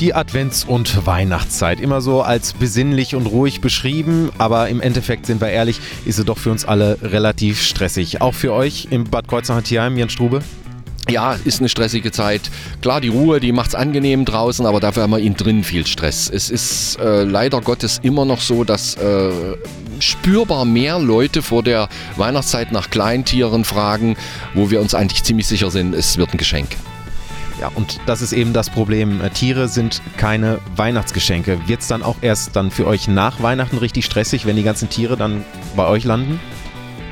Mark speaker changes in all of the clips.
Speaker 1: Die Advents- und Weihnachtszeit. Immer so als besinnlich und ruhig beschrieben, aber im Endeffekt, sind wir ehrlich, ist sie doch für uns alle relativ stressig. Auch für euch im Bad Kreuznach-Tierheim, Jens Strube?
Speaker 2: Ja, ist eine stressige Zeit. Klar, die Ruhe, die macht es angenehm draußen, aber dafür haben wir innen drin viel Stress. Es ist äh, leider Gottes immer noch so, dass äh, spürbar mehr Leute vor der Weihnachtszeit nach Kleintieren fragen, wo wir uns eigentlich ziemlich sicher sind, es wird ein Geschenk.
Speaker 1: Ja, und das ist eben das Problem. Äh, Tiere sind keine Weihnachtsgeschenke. Wird es dann auch erst dann für euch nach Weihnachten richtig stressig, wenn die ganzen Tiere dann bei euch landen?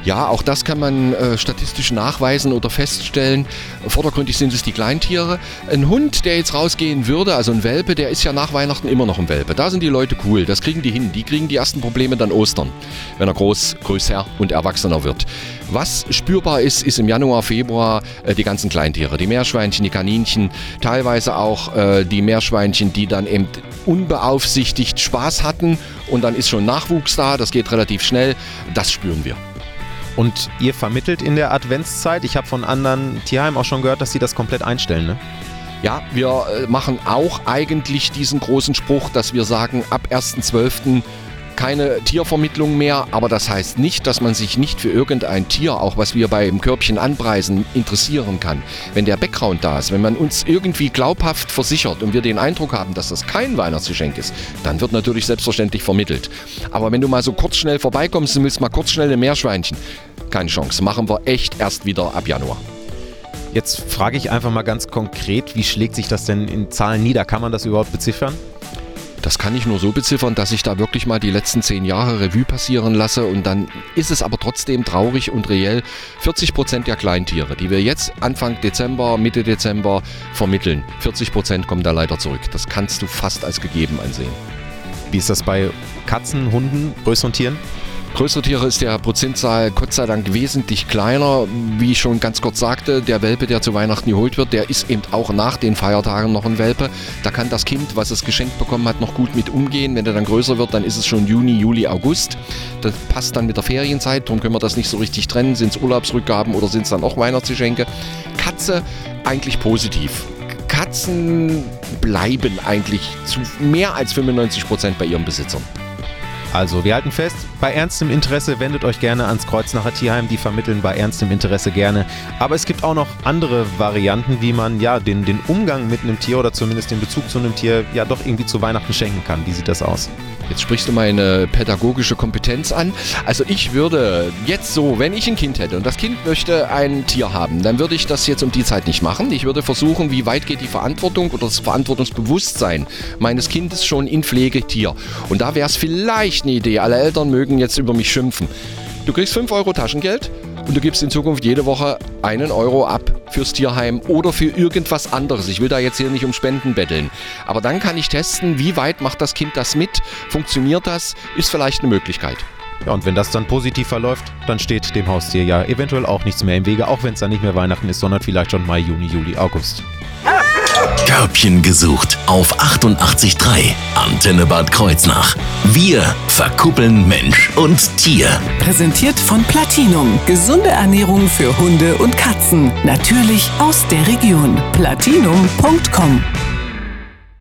Speaker 2: Ja, auch das kann man äh, statistisch nachweisen oder feststellen. Vordergründig sind es die Kleintiere. Ein Hund, der jetzt rausgehen würde, also ein Welpe, der ist ja nach Weihnachten immer noch ein Welpe. Da sind die Leute cool, das kriegen die hin. Die kriegen die ersten Probleme dann Ostern, wenn er groß, größer und erwachsener wird. Was spürbar ist, ist im Januar, Februar äh, die ganzen Kleintiere. Die Meerschweinchen, die Kaninchen, teilweise auch äh, die Meerschweinchen, die dann eben unbeaufsichtigt Spaß hatten und dann ist schon Nachwuchs da, das geht relativ schnell. Das spüren wir.
Speaker 1: Und ihr vermittelt in der Adventszeit. Ich habe von anderen Tierheimen auch schon gehört, dass sie das komplett einstellen, ne?
Speaker 2: Ja, wir äh, machen auch eigentlich diesen großen Spruch, dass wir sagen, ab 1.12 keine Tiervermittlung mehr, aber das heißt nicht, dass man sich nicht für irgendein Tier, auch was wir beim Körbchen anpreisen, interessieren kann. Wenn der Background da ist, wenn man uns irgendwie glaubhaft versichert und wir den Eindruck haben, dass das kein Weihnachtsgeschenk ist, dann wird natürlich selbstverständlich vermittelt. Aber wenn du mal so kurz schnell vorbeikommst und willst mal kurz schnell ein Meerschweinchen, keine Chance. Machen wir echt erst wieder ab Januar.
Speaker 1: Jetzt frage ich einfach mal ganz konkret, wie schlägt sich das denn in Zahlen nieder? Kann man das überhaupt beziffern?
Speaker 2: Das kann ich nur so beziffern, dass ich da wirklich mal die letzten zehn Jahre Revue passieren lasse und dann ist es aber trotzdem traurig und reell. 40 Prozent der Kleintiere, die wir jetzt Anfang Dezember, Mitte Dezember vermitteln, 40 Prozent kommen da leider zurück. Das kannst du fast als gegeben ansehen.
Speaker 1: Wie ist das bei Katzen, Hunden, größeren Tieren?
Speaker 2: Größere Tiere ist der Prozentzahl Gott sei Dank wesentlich kleiner. Wie ich schon ganz kurz sagte, der Welpe, der zu Weihnachten geholt wird, der ist eben auch nach den Feiertagen noch ein Welpe. Da kann das Kind, was es geschenkt bekommen hat, noch gut mit umgehen. Wenn der dann größer wird, dann ist es schon Juni, Juli, August. Das passt dann mit der Ferienzeit, darum können wir das nicht so richtig trennen. Sind es Urlaubsrückgaben oder sind es dann auch Weihnachtsgeschenke? Katze eigentlich positiv. Katzen bleiben eigentlich zu mehr als 95 Prozent bei ihren Besitzern.
Speaker 1: Also, wir halten fest, bei ernstem Interesse wendet euch gerne ans Kreuznacher Tierheim, die vermitteln bei ernstem Interesse gerne. Aber es gibt auch noch andere Varianten, wie man ja den, den Umgang mit einem Tier oder zumindest den Bezug zu einem Tier ja doch irgendwie zu Weihnachten schenken kann. Wie sieht das aus?
Speaker 2: Jetzt sprichst du meine pädagogische Kompetenz an. Also ich würde jetzt so, wenn ich ein Kind hätte und das Kind möchte ein Tier haben, dann würde ich das jetzt um die Zeit nicht machen. Ich würde versuchen, wie weit geht die Verantwortung oder das Verantwortungsbewusstsein meines Kindes schon in Pflegetier. Und da wäre es vielleicht eine Idee. Alle Eltern mögen jetzt über mich schimpfen. Du kriegst 5 Euro Taschengeld und du gibst in Zukunft jede Woche einen Euro ab fürs Tierheim oder für irgendwas anderes. Ich will da jetzt hier nicht um Spenden betteln. Aber dann kann ich testen, wie weit macht das Kind das mit? Funktioniert das? Ist vielleicht eine Möglichkeit.
Speaker 1: Ja, und wenn das dann positiv verläuft, dann steht dem Haustier ja eventuell auch nichts mehr im Wege, auch wenn es dann nicht mehr Weihnachten ist, sondern vielleicht schon Mai, Juni, Juli, August.
Speaker 3: Körbchen gesucht auf 88.3 Antenne Bad Kreuznach. Wir verkuppeln Mensch und Tier.
Speaker 4: Präsentiert von Platinum. Gesunde Ernährung für Hunde und Katzen. Natürlich aus der Region. Platinum.com